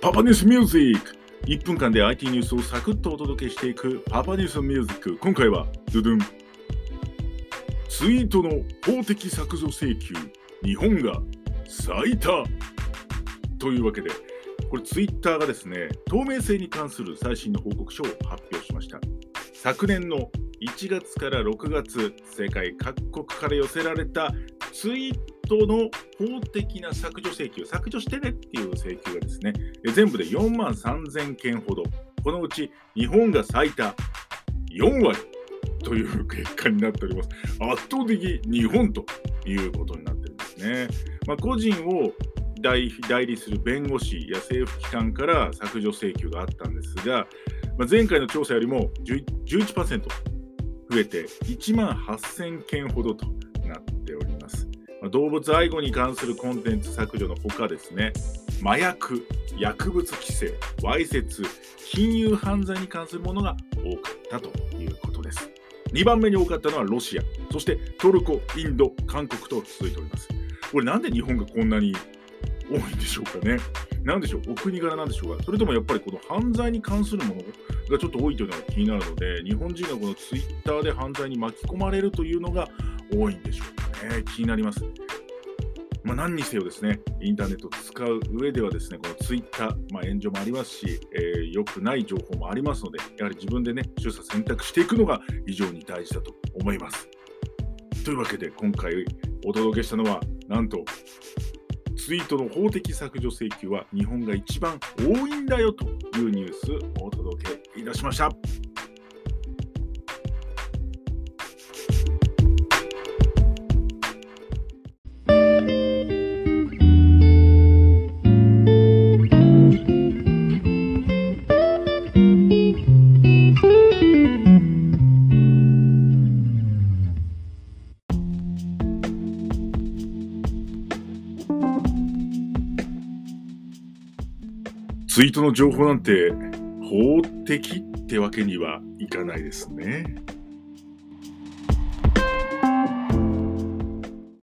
パパニュースミュージック1分間で IT ニュースをサクッとお届けしていくパパニュースミュージック今回はドゥドゥン。ツイートの法的削除請求。日本が最多。というわけでこれツイッターがですね透明性に関する最新の報告書を発表しました。昨年の1月から6月世界各国から寄せられたツイートの法的な削除請求、削除してねっていう請求がですね、全部で4万3000件ほど、このうち日本が最多4割という結果になっております。圧倒的日本ということになってるんですね。まあ、個人を代理する弁護士や政府機関から削除請求があったんですが、まあ、前回の調査よりも11%増えて1万8000件ほどと。動物愛護に関するコンテンツ削除のほかですね、麻薬、薬物規制、わいせつ、金融犯罪に関するものが多かったということです。2番目に多かったのはロシア、そしてトルコ、インド、韓国と続いております。これなんで日本がこんなに多いんでしょうかね。なんでしょう、お国柄なんでしょうか。それともやっぱりこの犯罪に関するものがちょっと多いというのが気になるので、日本人がこのツイッターで犯罪に巻き込まれるというのが多いんでしょうか。ね、気になります。まあ、何にせよですね、インターネットを使う上ではですね、このツイッター、まあ、炎上もありますし、えー、良くない情報もありますので、やはり自分でね、取捨選択していくのが非常に大事だと思います。というわけで、今回お届けしたのは、なんと、ツイートの法的削除請求は日本が一番多いんだよというニュースをお届けいたしました。ツイートの情報なんて法的ってわけにはいかないですね。